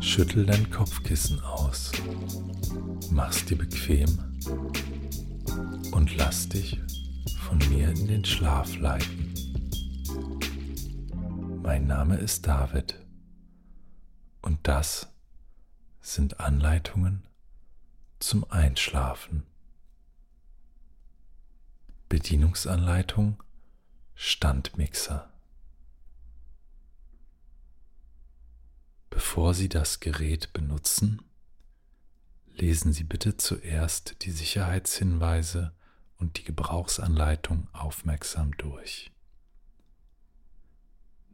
Schüttel dein Kopfkissen aus, mach's dir bequem und lass dich von mir in den Schlaf leiten. Mein Name ist David und das sind Anleitungen zum Einschlafen. Bedienungsanleitung Standmixer. Bevor Sie das Gerät benutzen, lesen Sie bitte zuerst die Sicherheitshinweise und die Gebrauchsanleitung aufmerksam durch.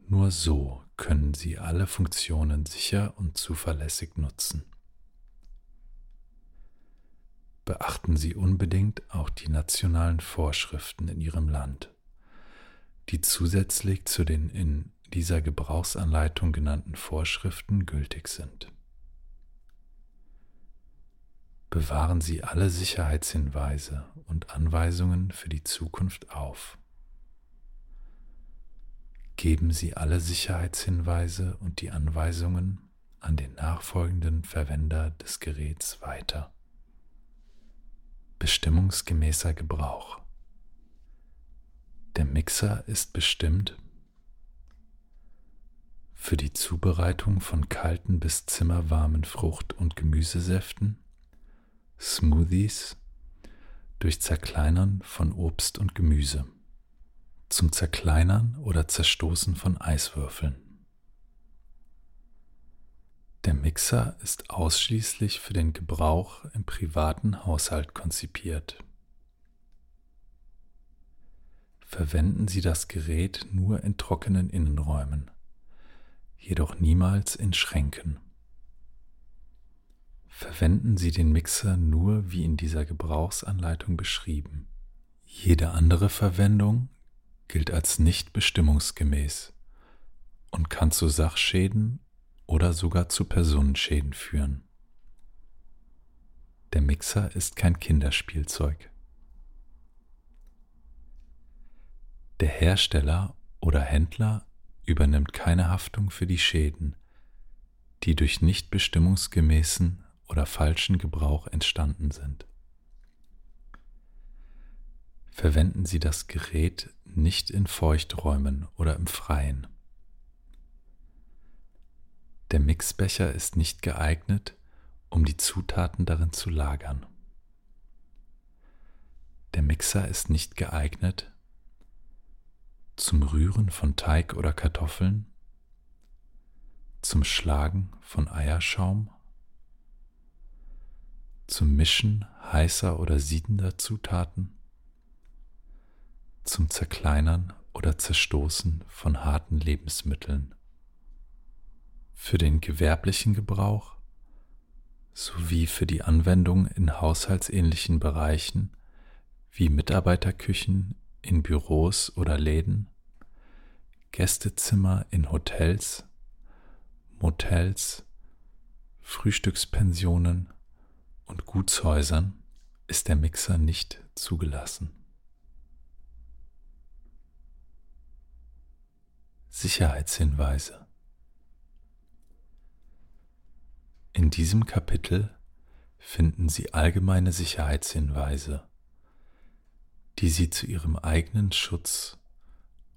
Nur so können Sie alle Funktionen sicher und zuverlässig nutzen. Beachten Sie unbedingt auch die nationalen Vorschriften in Ihrem Land, die zusätzlich zu den in dieser Gebrauchsanleitung genannten Vorschriften gültig sind. Bewahren Sie alle Sicherheitshinweise und Anweisungen für die Zukunft auf. Geben Sie alle Sicherheitshinweise und die Anweisungen an den nachfolgenden Verwender des Geräts weiter. Bestimmungsgemäßer Gebrauch. Der Mixer ist bestimmt für die Zubereitung von kalten bis zimmerwarmen Frucht- und Gemüsesäften, Smoothies, durch Zerkleinern von Obst und Gemüse, zum Zerkleinern oder Zerstoßen von Eiswürfeln. Der Mixer ist ausschließlich für den Gebrauch im privaten Haushalt konzipiert. Verwenden Sie das Gerät nur in trockenen Innenräumen jedoch niemals in Schränken. Verwenden Sie den Mixer nur wie in dieser Gebrauchsanleitung beschrieben. Jede andere Verwendung gilt als nicht bestimmungsgemäß und kann zu Sachschäden oder sogar zu Personenschäden führen. Der Mixer ist kein Kinderspielzeug. Der Hersteller oder Händler übernimmt keine Haftung für die Schäden, die durch nicht bestimmungsgemäßen oder falschen Gebrauch entstanden sind. Verwenden Sie das Gerät nicht in Feuchträumen oder im Freien. Der Mixbecher ist nicht geeignet, um die Zutaten darin zu lagern. Der Mixer ist nicht geeignet, zum Rühren von Teig oder Kartoffeln, zum Schlagen von Eierschaum, zum Mischen heißer oder siedender Zutaten, zum Zerkleinern oder Zerstoßen von harten Lebensmitteln, für den gewerblichen Gebrauch sowie für die Anwendung in haushaltsähnlichen Bereichen wie Mitarbeiterküchen in Büros oder Läden, Gästezimmer in Hotels, Motels, Frühstückspensionen und Gutshäusern ist der Mixer nicht zugelassen. Sicherheitshinweise In diesem Kapitel finden Sie allgemeine Sicherheitshinweise die sie zu ihrem eigenen Schutz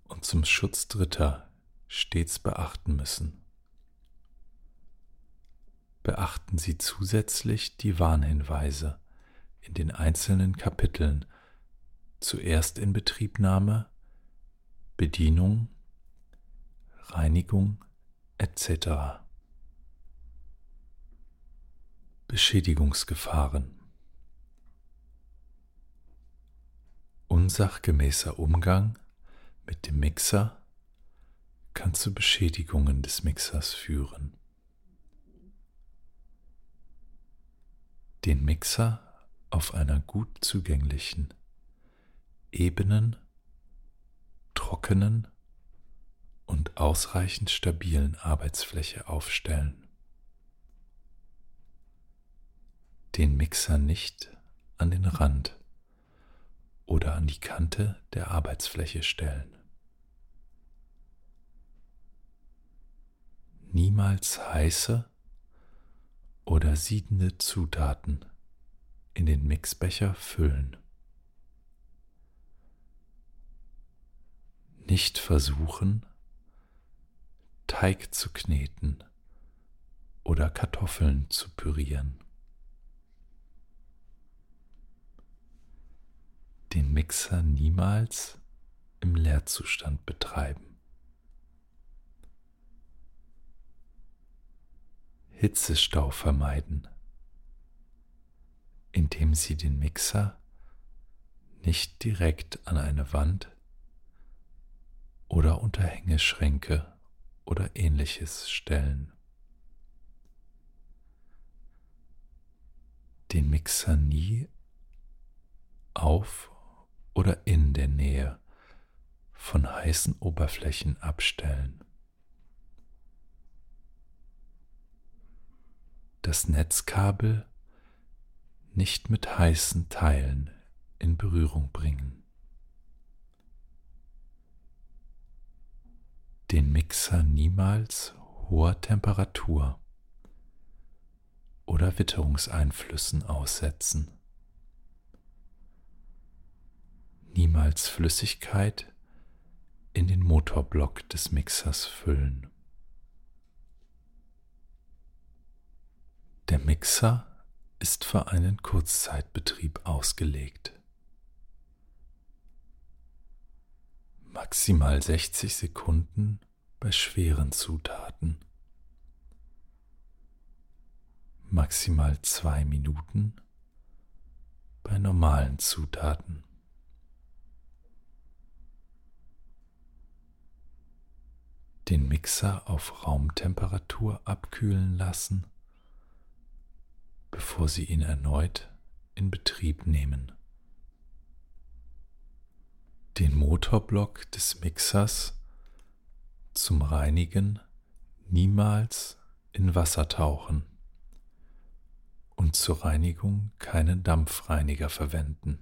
und zum Schutz Dritter stets beachten müssen. Beachten Sie zusätzlich die Warnhinweise in den einzelnen Kapiteln zuerst in Betriebnahme, Bedienung, Reinigung etc. Beschädigungsgefahren Unsachgemäßer Umgang mit dem Mixer kann zu Beschädigungen des Mixers führen. Den Mixer auf einer gut zugänglichen, ebenen, trockenen und ausreichend stabilen Arbeitsfläche aufstellen. Den Mixer nicht an den Rand oder an die Kante der Arbeitsfläche stellen. Niemals heiße oder siedende Zutaten in den Mixbecher füllen. Nicht versuchen, Teig zu kneten oder Kartoffeln zu pürieren. Den Mixer niemals im Leerzustand betreiben. Hitzestau vermeiden, indem Sie den Mixer nicht direkt an eine Wand oder unter Hängeschränke oder ähnliches stellen. Den Mixer nie auf oder in der Nähe von heißen Oberflächen abstellen. das Netzkabel nicht mit heißen Teilen in Berührung bringen. Den Mixer niemals hoher Temperatur oder Witterungseinflüssen aussetzen. Niemals Flüssigkeit in den Motorblock des Mixers füllen. Der Mixer ist für einen Kurzzeitbetrieb ausgelegt. Maximal 60 Sekunden bei schweren Zutaten. Maximal 2 Minuten bei normalen Zutaten. Den Mixer auf Raumtemperatur abkühlen lassen bevor Sie ihn erneut in Betrieb nehmen. Den Motorblock des Mixers zum Reinigen niemals in Wasser tauchen und zur Reinigung keinen Dampfreiniger verwenden.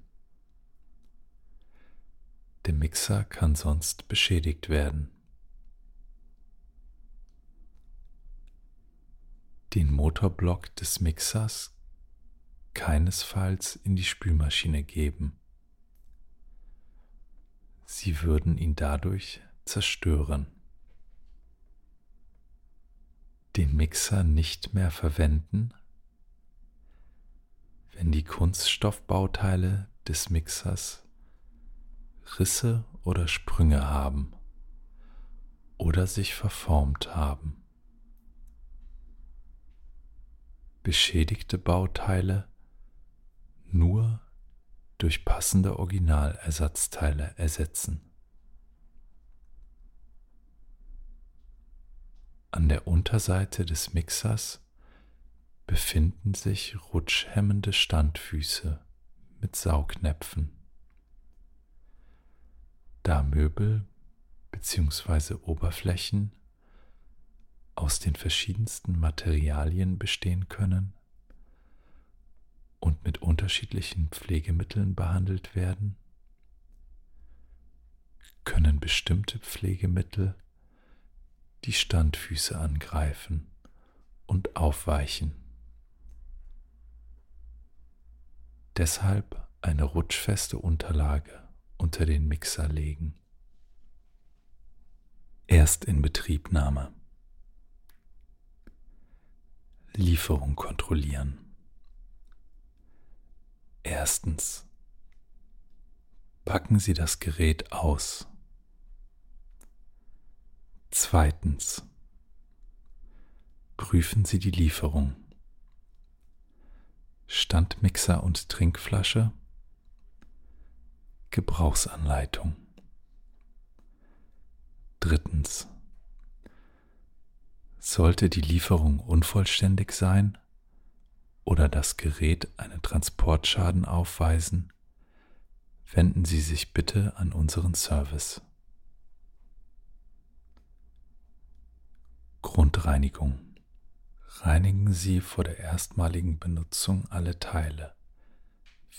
Der Mixer kann sonst beschädigt werden. den Motorblock des Mixers keinesfalls in die Spülmaschine geben. Sie würden ihn dadurch zerstören. Den Mixer nicht mehr verwenden, wenn die Kunststoffbauteile des Mixers Risse oder Sprünge haben oder sich verformt haben. beschädigte Bauteile nur durch passende Originalersatzteile ersetzen. An der Unterseite des Mixers befinden sich rutschhemmende Standfüße mit Saugnäpfen. Da Möbel bzw. Oberflächen aus den verschiedensten Materialien bestehen können und mit unterschiedlichen Pflegemitteln behandelt werden, können bestimmte Pflegemittel die Standfüße angreifen und aufweichen. Deshalb eine rutschfeste Unterlage unter den Mixer legen. Erst in Betriebnahme. Lieferung kontrollieren. Erstens. Packen Sie das Gerät aus. Zweitens. Prüfen Sie die Lieferung. Standmixer und Trinkflasche. Gebrauchsanleitung. Drittens. Sollte die Lieferung unvollständig sein oder das Gerät einen Transportschaden aufweisen, wenden Sie sich bitte an unseren Service. Grundreinigung. Reinigen Sie vor der erstmaligen Benutzung alle Teile,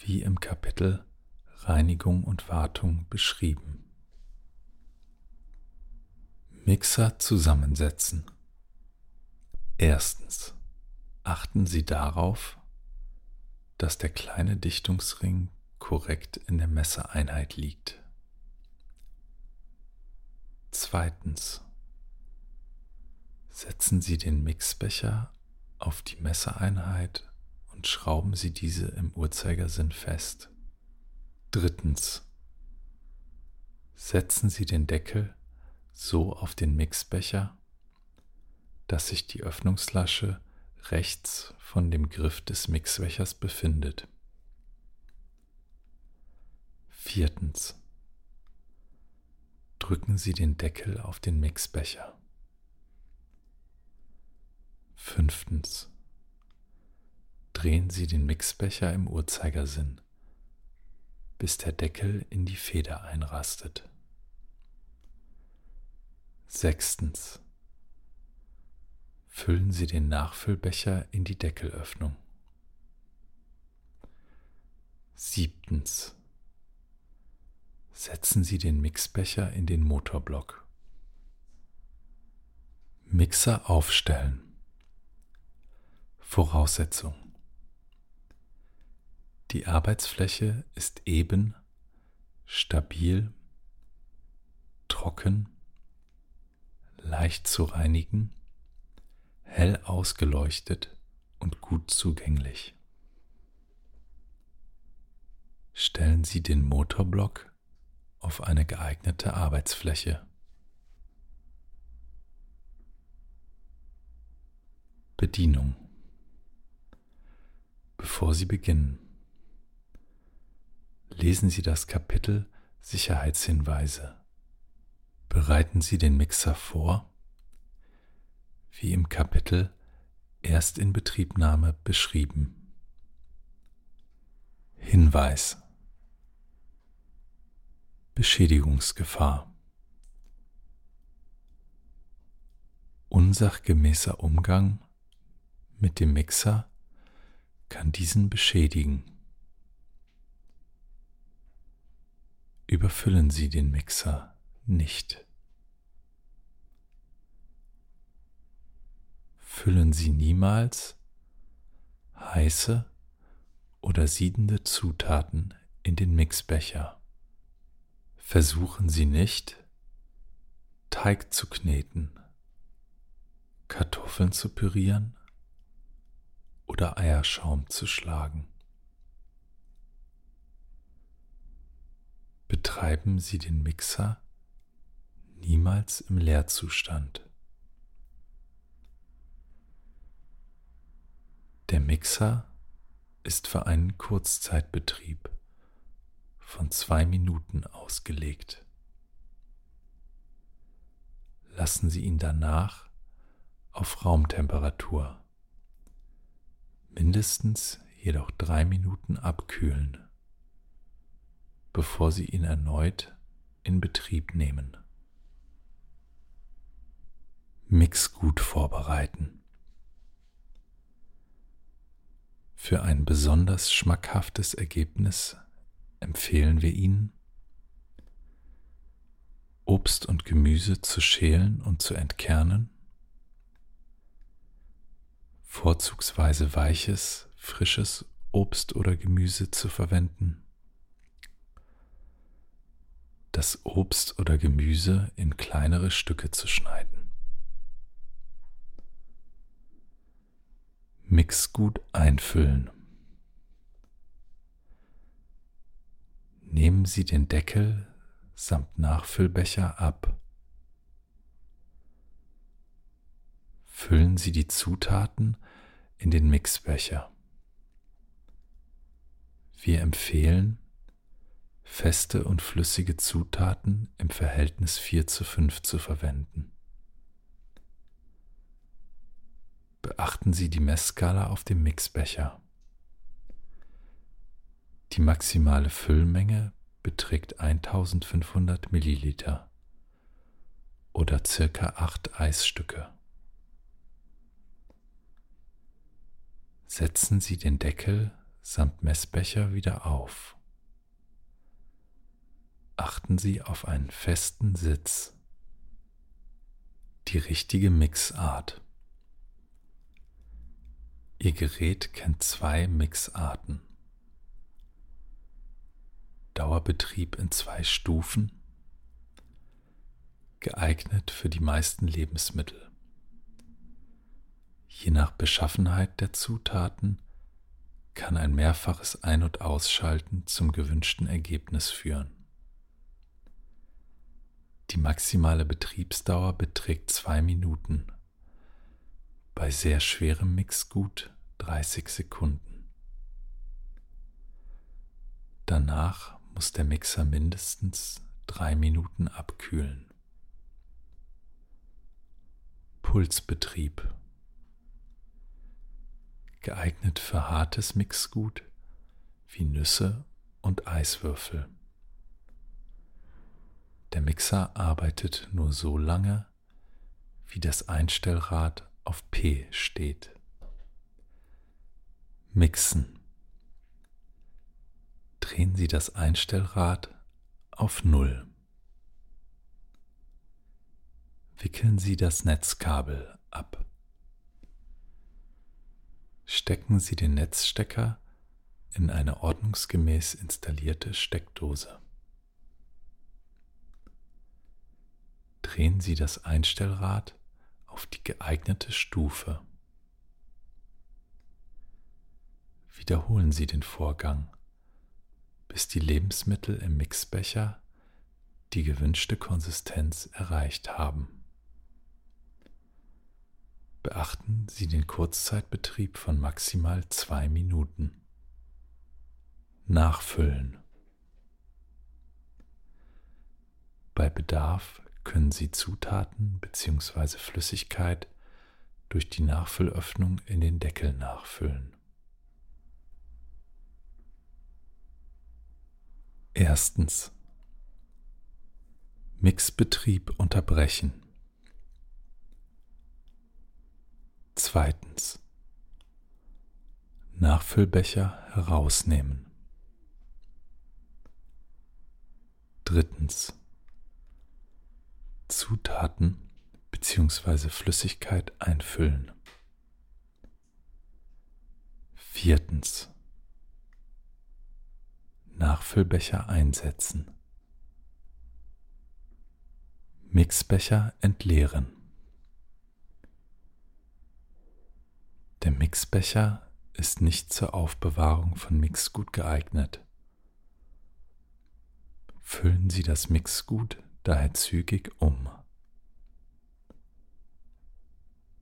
wie im Kapitel Reinigung und Wartung beschrieben. Mixer zusammensetzen. Erstens. Achten Sie darauf, dass der kleine Dichtungsring korrekt in der Messereinheit liegt. Zweitens. Setzen Sie den Mixbecher auf die Messereinheit und schrauben Sie diese im Uhrzeigersinn fest. Drittens. Setzen Sie den Deckel so auf den Mixbecher, dass sich die Öffnungslasche rechts von dem Griff des Mixbechers befindet. Viertens. Drücken Sie den Deckel auf den Mixbecher. Fünftens. Drehen Sie den Mixbecher im Uhrzeigersinn, bis der Deckel in die Feder einrastet. Sechstens. Füllen Sie den Nachfüllbecher in die Deckelöffnung. Siebtens. Setzen Sie den Mixbecher in den Motorblock. Mixer aufstellen. Voraussetzung. Die Arbeitsfläche ist eben, stabil, trocken, leicht zu reinigen, hell ausgeleuchtet und gut zugänglich. Stellen Sie den Motorblock auf eine geeignete Arbeitsfläche. Bedienung. Bevor Sie beginnen, lesen Sie das Kapitel Sicherheitshinweise. Bereiten Sie den Mixer vor, wie im Kapitel Erstinbetriebnahme beschrieben. Hinweis Beschädigungsgefahr Unsachgemäßer Umgang mit dem Mixer kann diesen beschädigen. Überfüllen Sie den Mixer nicht. Füllen Sie niemals heiße oder siedende Zutaten in den Mixbecher. Versuchen Sie nicht, Teig zu kneten, Kartoffeln zu pürieren oder Eierschaum zu schlagen. Betreiben Sie den Mixer niemals im Leerzustand. Der Mixer ist für einen Kurzzeitbetrieb von zwei Minuten ausgelegt. Lassen Sie ihn danach auf Raumtemperatur mindestens jedoch drei Minuten abkühlen, bevor Sie ihn erneut in Betrieb nehmen. Mix gut vorbereiten. Für ein besonders schmackhaftes Ergebnis empfehlen wir Ihnen, Obst und Gemüse zu schälen und zu entkernen, vorzugsweise weiches, frisches Obst oder Gemüse zu verwenden, das Obst oder Gemüse in kleinere Stücke zu schneiden. Mix gut einfüllen. Nehmen Sie den Deckel samt Nachfüllbecher ab. Füllen Sie die Zutaten in den Mixbecher. Wir empfehlen, feste und flüssige Zutaten im Verhältnis 4 zu 5 zu verwenden. beachten Sie die Messskala auf dem Mixbecher. Die maximale Füllmenge beträgt 1500 Milliliter oder circa 8 Eisstücke. Setzen Sie den Deckel samt Messbecher wieder auf. Achten Sie auf einen festen Sitz. Die richtige Mixart. Ihr Gerät kennt zwei Mixarten. Dauerbetrieb in zwei Stufen, geeignet für die meisten Lebensmittel. Je nach Beschaffenheit der Zutaten kann ein mehrfaches Ein- und Ausschalten zum gewünschten Ergebnis führen. Die maximale Betriebsdauer beträgt zwei Minuten, bei sehr schwerem Mixgut 30 Sekunden. Danach muss der Mixer mindestens drei Minuten abkühlen. Pulsbetrieb geeignet für hartes Mixgut wie Nüsse und Eiswürfel. Der Mixer arbeitet nur so lange, wie das Einstellrad auf P steht. Mixen. Drehen Sie das Einstellrad auf Null. Wickeln Sie das Netzkabel ab. Stecken Sie den Netzstecker in eine ordnungsgemäß installierte Steckdose. Drehen Sie das Einstellrad auf die geeignete Stufe. Wiederholen Sie den Vorgang, bis die Lebensmittel im Mixbecher die gewünschte Konsistenz erreicht haben. Beachten Sie den Kurzzeitbetrieb von maximal zwei Minuten. Nachfüllen. Bei Bedarf können Sie Zutaten bzw. Flüssigkeit durch die Nachfüllöffnung in den Deckel nachfüllen. Erstens. Mixbetrieb unterbrechen. Zweitens. Nachfüllbecher herausnehmen. Drittens. Zutaten bzw. Flüssigkeit einfüllen. Viertens. Nachfüllbecher einsetzen. Mixbecher entleeren. Der Mixbecher ist nicht zur Aufbewahrung von Mixgut geeignet. Füllen Sie das Mixgut daher zügig um.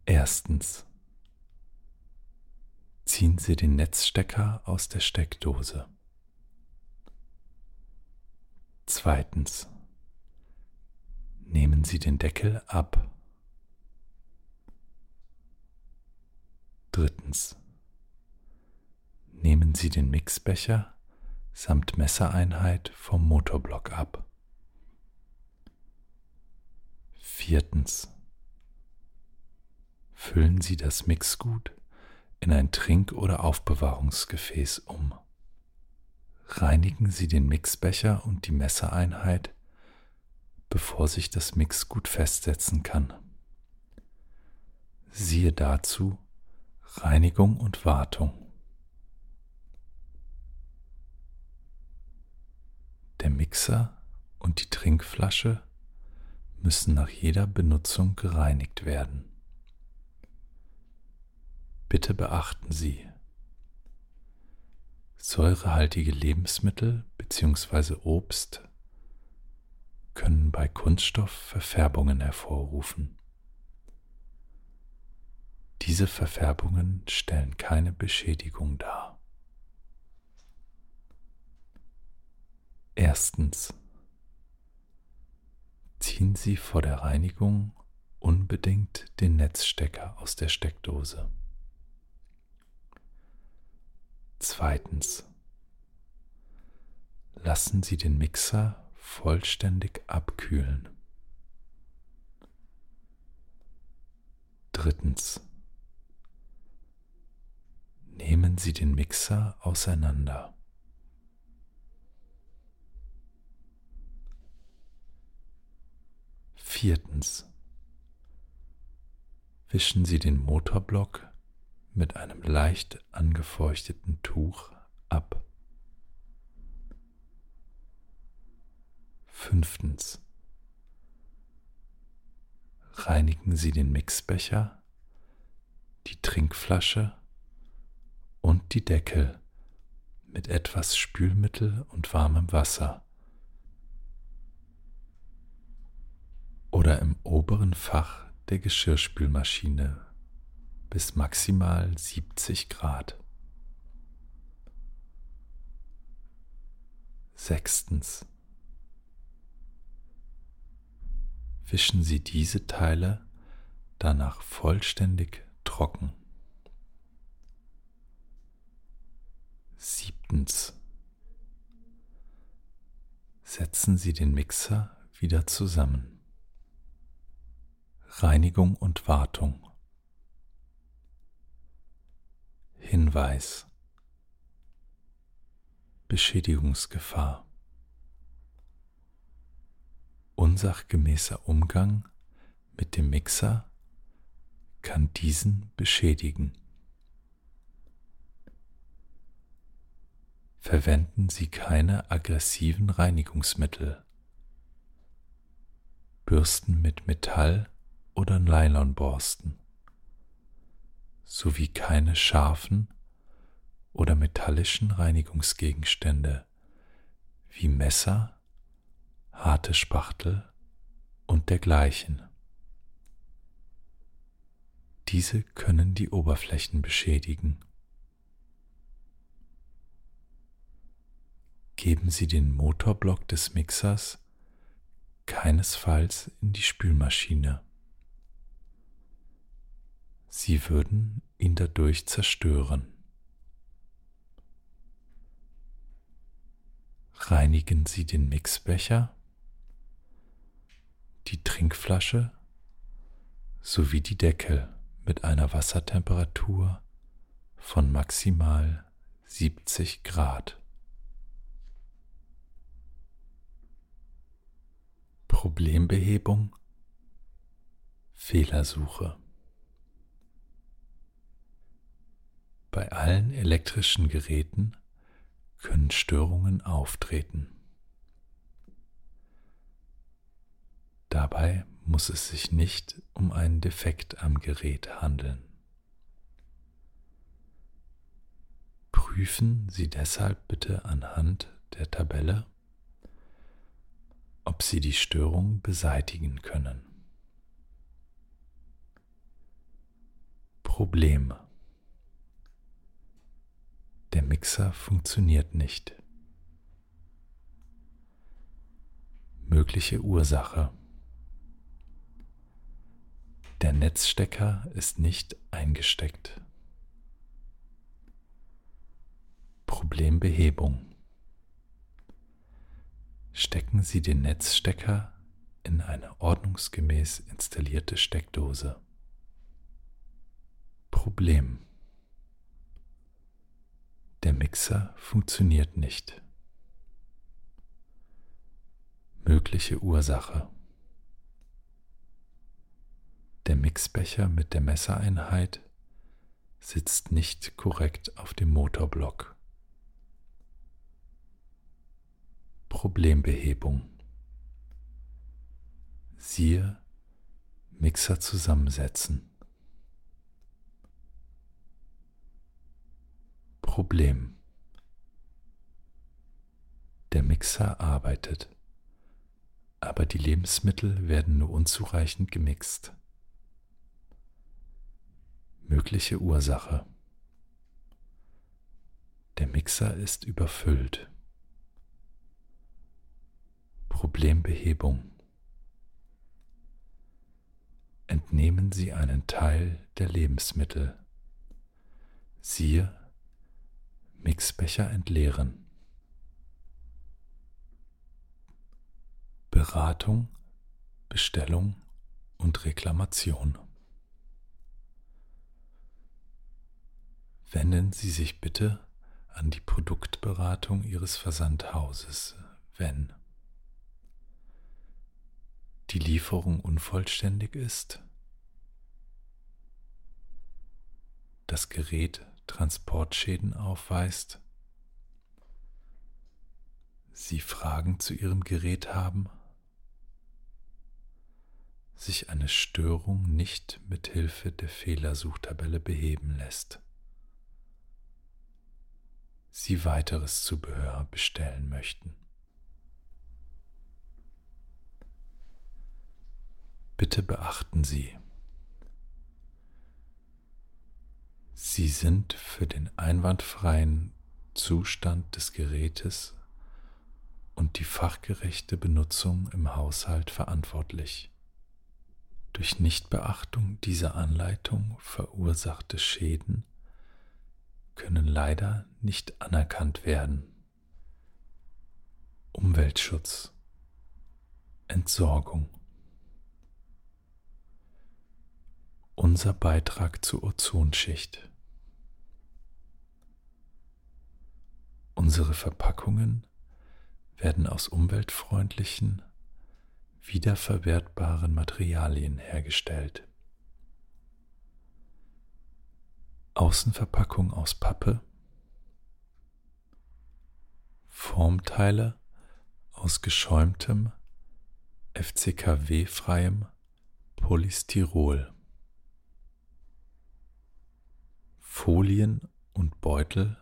Erstens. Ziehen Sie den Netzstecker aus der Steckdose. Zweitens. Nehmen Sie den Deckel ab. Drittens. Nehmen Sie den Mixbecher samt Messereinheit vom Motorblock ab. Viertens. Füllen Sie das Mixgut in ein Trink- oder Aufbewahrungsgefäß um. Reinigen Sie den Mixbecher und die Messereinheit, bevor sich das Mixgut festsetzen kann. Siehe dazu Reinigung und Wartung. Der Mixer und die Trinkflasche müssen nach jeder Benutzung gereinigt werden. Bitte beachten Sie, säurehaltige Lebensmittel bzw. Obst können bei Kunststoff Verfärbungen hervorrufen. Diese Verfärbungen stellen keine Beschädigung dar. Erstens. Ziehen Sie vor der Reinigung unbedingt den Netzstecker aus der Steckdose. Zweitens. Lassen Sie den Mixer vollständig abkühlen. Drittens. Nehmen Sie den Mixer auseinander. Viertens. Wischen Sie den Motorblock mit einem leicht angefeuchteten Tuch ab. Fünftens. Reinigen Sie den Mixbecher, die Trinkflasche und die Deckel mit etwas Spülmittel und warmem Wasser oder im oberen Fach der Geschirrspülmaschine bis maximal 70 Grad. Sechstens. Wischen Sie diese Teile danach vollständig trocken. Siebtens. Setzen Sie den Mixer wieder zusammen. Reinigung und Wartung. Hinweis. Beschädigungsgefahr. Unsachgemäßer Umgang mit dem Mixer kann diesen beschädigen. Verwenden Sie keine aggressiven Reinigungsmittel. Bürsten mit Metall oder Nylonborsten sowie keine scharfen oder metallischen Reinigungsgegenstände wie Messer, harte Spachtel und dergleichen. Diese können die Oberflächen beschädigen. Geben Sie den Motorblock des Mixers keinesfalls in die Spülmaschine. Sie würden ihn dadurch zerstören. Reinigen Sie den Mixbecher, die Trinkflasche sowie die Deckel mit einer Wassertemperatur von maximal 70 Grad. Problembehebung Fehlersuche Bei allen elektrischen Geräten können Störungen auftreten. Dabei muss es sich nicht um einen Defekt am Gerät handeln. Prüfen Sie deshalb bitte anhand der Tabelle, ob Sie die Störung beseitigen können. Problem der Mixer funktioniert nicht. Mögliche Ursache. Der Netzstecker ist nicht eingesteckt. Problembehebung. Stecken Sie den Netzstecker in eine ordnungsgemäß installierte Steckdose. Problem. Der Mixer funktioniert nicht. Mögliche Ursache. Der Mixbecher mit der Messereinheit sitzt nicht korrekt auf dem Motorblock. Problembehebung. Siehe Mixer zusammensetzen. Problem. Der Mixer arbeitet, aber die Lebensmittel werden nur unzureichend gemixt. Mögliche Ursache. Der Mixer ist überfüllt. Problembehebung. Entnehmen Sie einen Teil der Lebensmittel. Siehe Mixbecher entleeren. Beratung, Bestellung und Reklamation. wenden Sie sich bitte an die Produktberatung Ihres Versandhauses, wenn die Lieferung unvollständig ist, das Gerät Transportschäden aufweist, Sie Fragen zu Ihrem Gerät haben, sich eine Störung nicht mit Hilfe der Fehlersuchtabelle beheben lässt. Sie weiteres Zubehör bestellen möchten. Bitte beachten Sie, Sie sind für den einwandfreien Zustand des Gerätes und die fachgerechte Benutzung im Haushalt verantwortlich. Durch Nichtbeachtung dieser Anleitung verursachte Schäden können leider nicht anerkannt werden. Umweltschutz, Entsorgung. Unser Beitrag zur Ozonschicht. Unsere Verpackungen werden aus umweltfreundlichen, wiederverwertbaren Materialien hergestellt. Außenverpackung aus Pappe, Formteile aus geschäumtem, FCKW-freiem Polystyrol, Folien und Beutel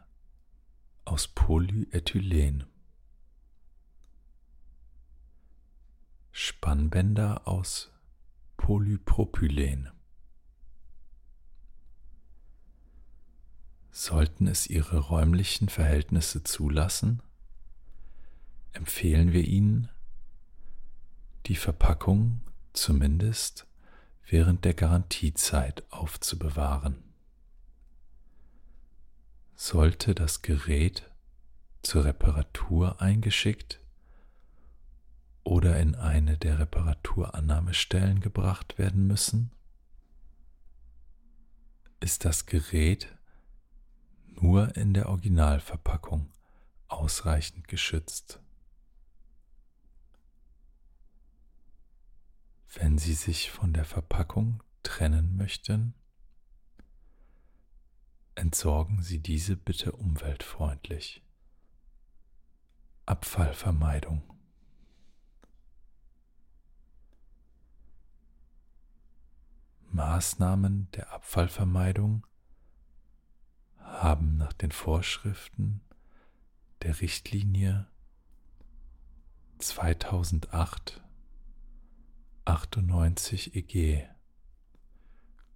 aus Polyethylen, Spannbänder aus Polypropylen. Sollten es Ihre räumlichen Verhältnisse zulassen, empfehlen wir Ihnen, die Verpackung zumindest während der Garantiezeit aufzubewahren. Sollte das Gerät zur Reparatur eingeschickt oder in eine der Reparaturannahmestellen gebracht werden müssen, ist das Gerät nur in der Originalverpackung ausreichend geschützt. Wenn Sie sich von der Verpackung trennen möchten, entsorgen Sie diese bitte umweltfreundlich. Abfallvermeidung. Maßnahmen der Abfallvermeidung haben nach den Vorschriften der Richtlinie 2008 98 EG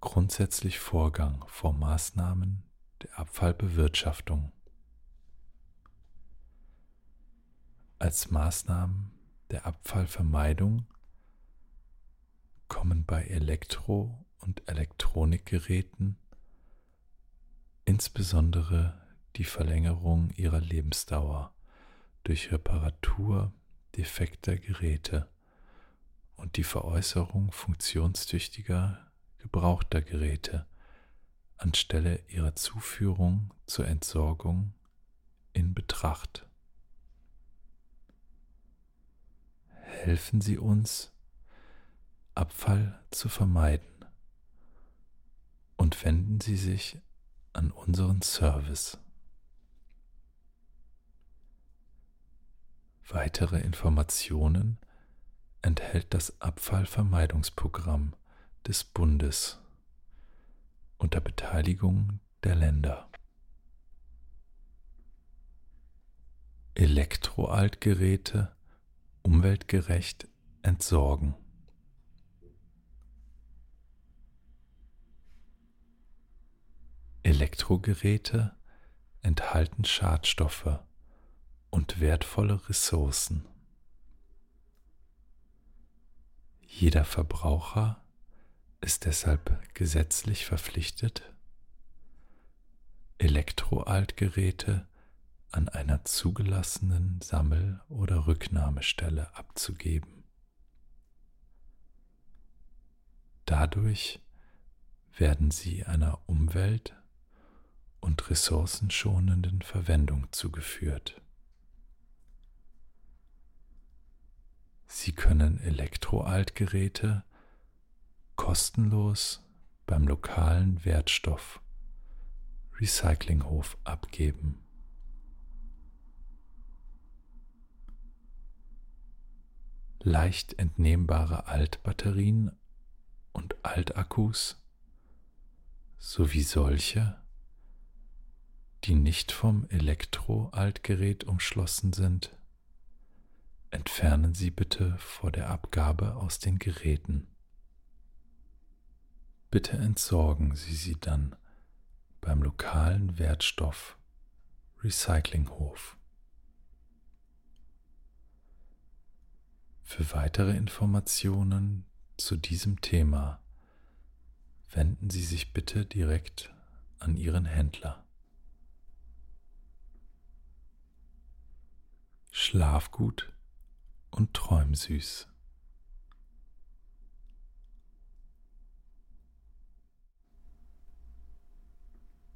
grundsätzlich Vorgang vor Maßnahmen der Abfallbewirtschaftung. Als Maßnahmen der Abfallvermeidung kommen bei Elektro- und Elektronikgeräten insbesondere die Verlängerung ihrer Lebensdauer durch Reparatur defekter Geräte und die Veräußerung funktionstüchtiger gebrauchter Geräte anstelle ihrer Zuführung zur Entsorgung in Betracht. Helfen Sie uns, Abfall zu vermeiden und wenden Sie sich an unseren Service. Weitere Informationen enthält das Abfallvermeidungsprogramm des Bundes unter Beteiligung der Länder. Elektroaltgeräte umweltgerecht entsorgen. Elektrogeräte enthalten Schadstoffe und wertvolle Ressourcen. Jeder Verbraucher ist deshalb gesetzlich verpflichtet, Elektroaltgeräte an einer zugelassenen Sammel- oder Rücknahmestelle abzugeben. Dadurch werden sie einer Umwelt- und ressourcenschonenden Verwendung zugeführt. Sie können Elektroaltgeräte kostenlos beim lokalen Wertstoff Recyclinghof abgeben. Leicht entnehmbare Altbatterien und Altakkus sowie solche, die nicht vom Elektroaltgerät umschlossen sind, entfernen Sie bitte vor der Abgabe aus den Geräten. Bitte entsorgen Sie sie dann beim lokalen Wertstoff Recyclinghof. Für weitere Informationen zu diesem Thema wenden Sie sich bitte direkt an Ihren Händler. Schlaf gut und träum süß.